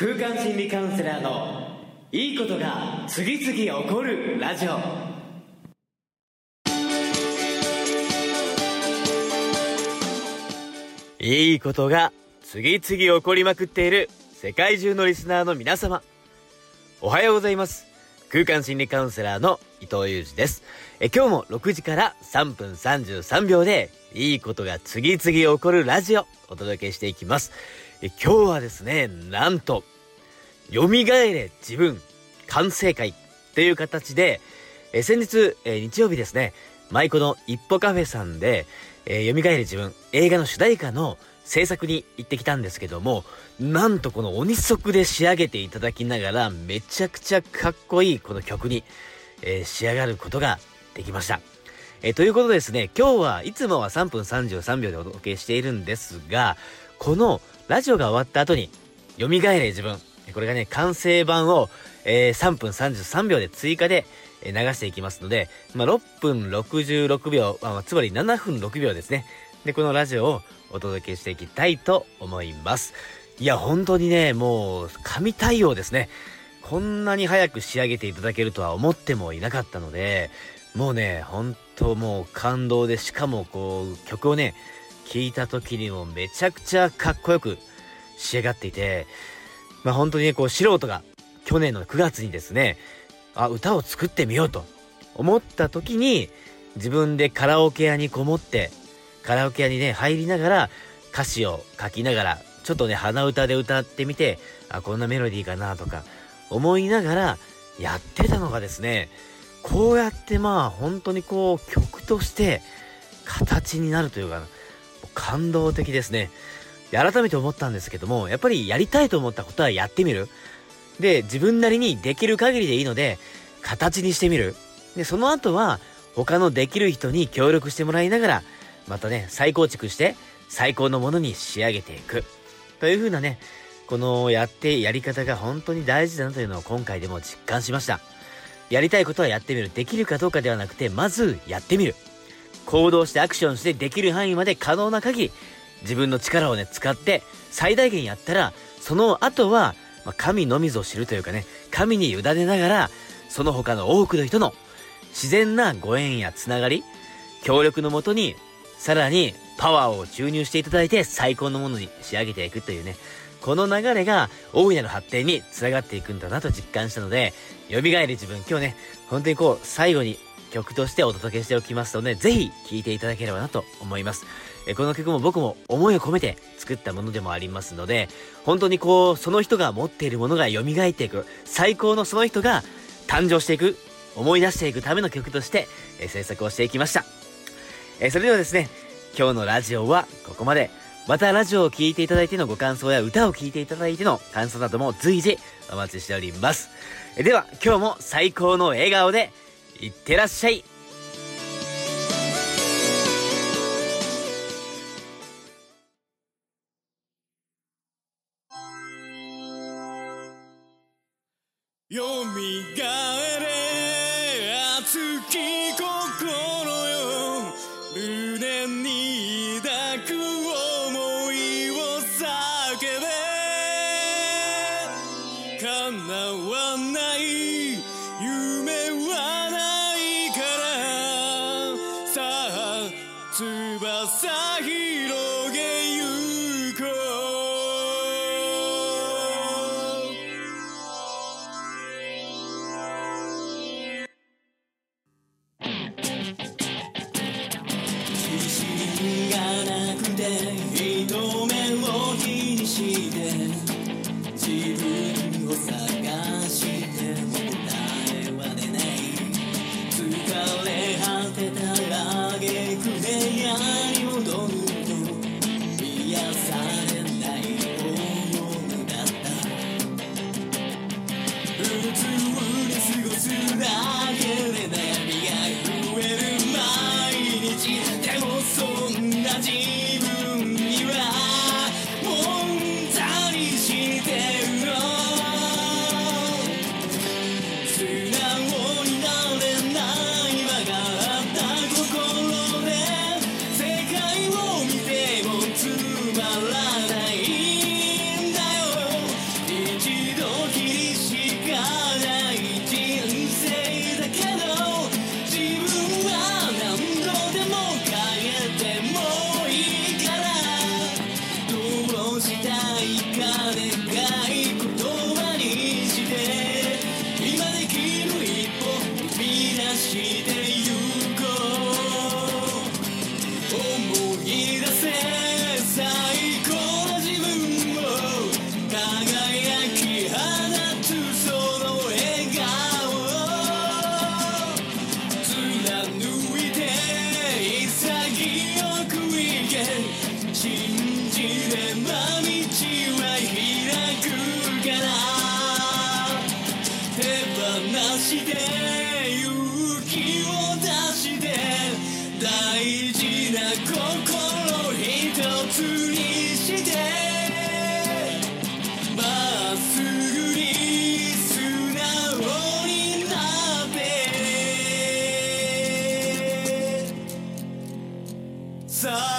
空間心理カウンセラーのいいことが次々起こるラジオ。いいことが次々起こりまくっている世界中のリスナーの皆様。おはようございます。空間心理カウンセラーの伊藤裕二です。え今日も6時から3分33秒でいいことが次々起こるラジオお届けしていきます。え今日はですねなんと蘇れ自分完成会という形でえ先日え日曜日ですね舞妓の一歩カフェさんで、えー、蘇れ自分映画の主題歌の制作に行ってきたんですけども、なんとこの鬼足で仕上げていただきながら、めちゃくちゃかっこいいこの曲に、えー、仕上がることができました。えー、ということでですね、今日はいつもは3分33秒でお届けしているんですが、このラジオが終わった後に、蘇れ自分、これがね、完成版を、えー、3分33秒で追加で流していきますので、まあ、6分66秒、まあ、つまり7分6秒ですね。で、このラジオをお届けしていきたいと思います。いや、本当にね、もう、神対応ですね。こんなに早く仕上げていただけるとは思ってもいなかったので、もうね、本当もう感動で、しかもこう、曲をね、聴いた時にもめちゃくちゃかっこよく仕上がっていて、まあ本当にね、こう素人が去年の9月にですね、あ、歌を作ってみようと思った時に、自分でカラオケ屋にこもって、カラオケ屋にね、入りながら、歌詞を書きながら、ちょっとね、鼻歌で歌ってみて、あ、こんなメロディーかなとか、思いながら、やってたのがですね、こうやってまあ、本当にこう、曲として、形になるというか、感動的ですね。改めて思ったんですけども、やっぱりやりたいと思ったことはやってみる。で、自分なりにできる限りでいいので、形にしてみる。で、その後は、他のできる人に協力してもらいながら、またね、再構築して最高のものに仕上げていく。という風なね、このやってやり方が本当に大事だなというのを今回でも実感しました。やりたいことはやってみる。できるかどうかではなくて、まずやってみる。行動してアクションしてできる範囲まで可能な限り、自分の力をね、使って最大限やったら、その後は、まあ、神のみぞ知るというかね、神に委ねながら、その他の多くの人の自然なご縁やつながり、協力のもとにさらにパワーを注入していただいて最高のものに仕上げていくというね、この流れが大いなる発展につながっていくんだなと実感したので、蘇り自分、今日ね、本当にこう、最後に曲としてお届けしておきますので、ぜひ聴いていただければなと思います。えこの曲も僕も思いを込めて作ったものでもありますので、本当にこう、その人が持っているものが蘇っていく、最高のその人が誕生していく、思い出していくための曲として、え制作をしていきました。えそれではですね、今日のラジオはここまで。またラジオを聴いていただいてのご感想や歌を聴いていただいての感想なども随時お待ちしております。えでは今日も最高の笑顔でいってらっしゃい。よみがえれ熱き心よ。胸に抱く想いを叫べ。叶わない。翼広げ時にしかない人生だけど自分は何度でも変えてもいいからどうしたいか願い信じれば道は開くから手放して勇気を出して大事な心一つにしてまっすぐに素直になってさあ